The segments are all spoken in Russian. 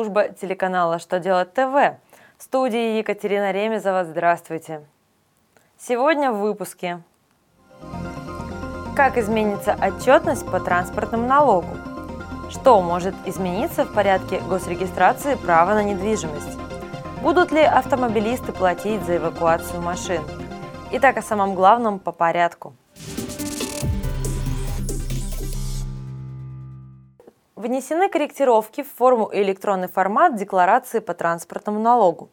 Служба телеканала «Что делать ТВ» в студии Екатерина Ремезова. Здравствуйте! Сегодня в выпуске. Как изменится отчетность по транспортному налогу? Что может измениться в порядке госрегистрации права на недвижимость? Будут ли автомобилисты платить за эвакуацию машин? Итак, о самом главном по порядку – Внесены корректировки в форму и электронный формат декларации по транспортному налогу.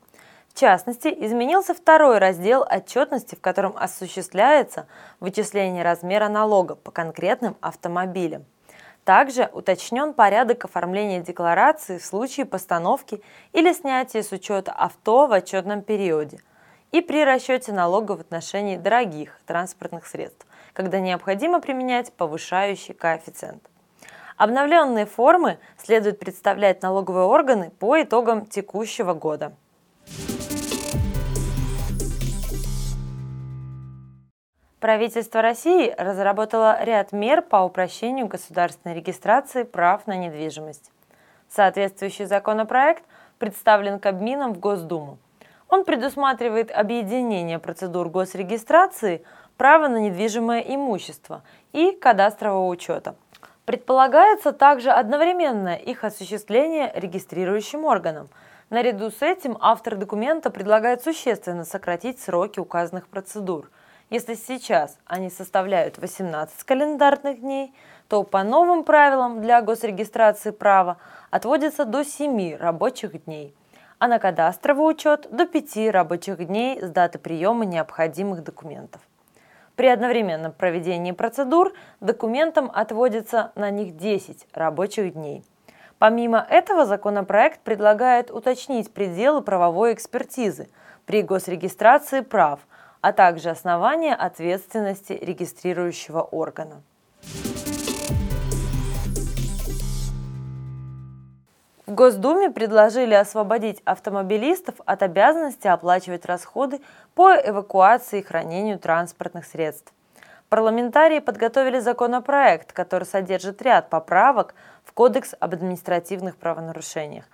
В частности, изменился второй раздел отчетности, в котором осуществляется вычисление размера налога по конкретным автомобилям. Также уточнен порядок оформления декларации в случае постановки или снятия с учета авто в отчетном периоде и при расчете налога в отношении дорогих транспортных средств, когда необходимо применять повышающий коэффициент. Обновленные формы следует представлять налоговые органы по итогам текущего года. Правительство России разработало ряд мер по упрощению государственной регистрации прав на недвижимость. Соответствующий законопроект представлен Кабмином в Госдуму. Он предусматривает объединение процедур госрегистрации, права на недвижимое имущество и кадастрового учета – Предполагается также одновременное их осуществление регистрирующим органом. Наряду с этим автор документа предлагает существенно сократить сроки указанных процедур. Если сейчас они составляют 18 календарных дней, то по новым правилам для госрегистрации права отводится до 7 рабочих дней, а на кадастровый учет до 5 рабочих дней с даты приема необходимых документов. При одновременном проведении процедур документам отводится на них 10 рабочих дней. Помимо этого, законопроект предлагает уточнить пределы правовой экспертизы при госрегистрации прав, а также основания ответственности регистрирующего органа. В Госдуме предложили освободить автомобилистов от обязанности оплачивать расходы по эвакуации и хранению транспортных средств. Парламентарии подготовили законопроект, который содержит ряд поправок в Кодекс об административных правонарушениях.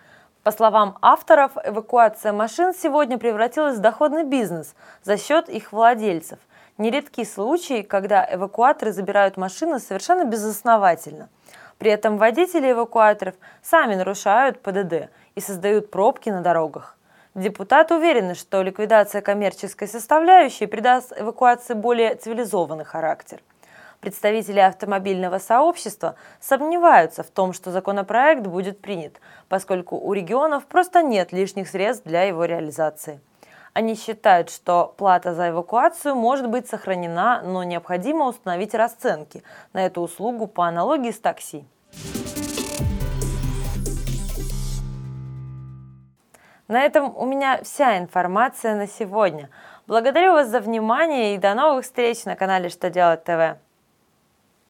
По словам авторов, эвакуация машин сегодня превратилась в доходный бизнес за счет их владельцев. Нередки случаи, когда эвакуаторы забирают машины совершенно безосновательно – при этом водители эвакуаторов сами нарушают ПДД и создают пробки на дорогах. Депутаты уверены, что ликвидация коммерческой составляющей придаст эвакуации более цивилизованный характер. Представители автомобильного сообщества сомневаются в том, что законопроект будет принят, поскольку у регионов просто нет лишних средств для его реализации. Они считают, что плата за эвакуацию может быть сохранена, но необходимо установить расценки на эту услугу по аналогии с такси. На этом у меня вся информация на сегодня. Благодарю вас за внимание и до новых встреч на канале «Что делать ТВ».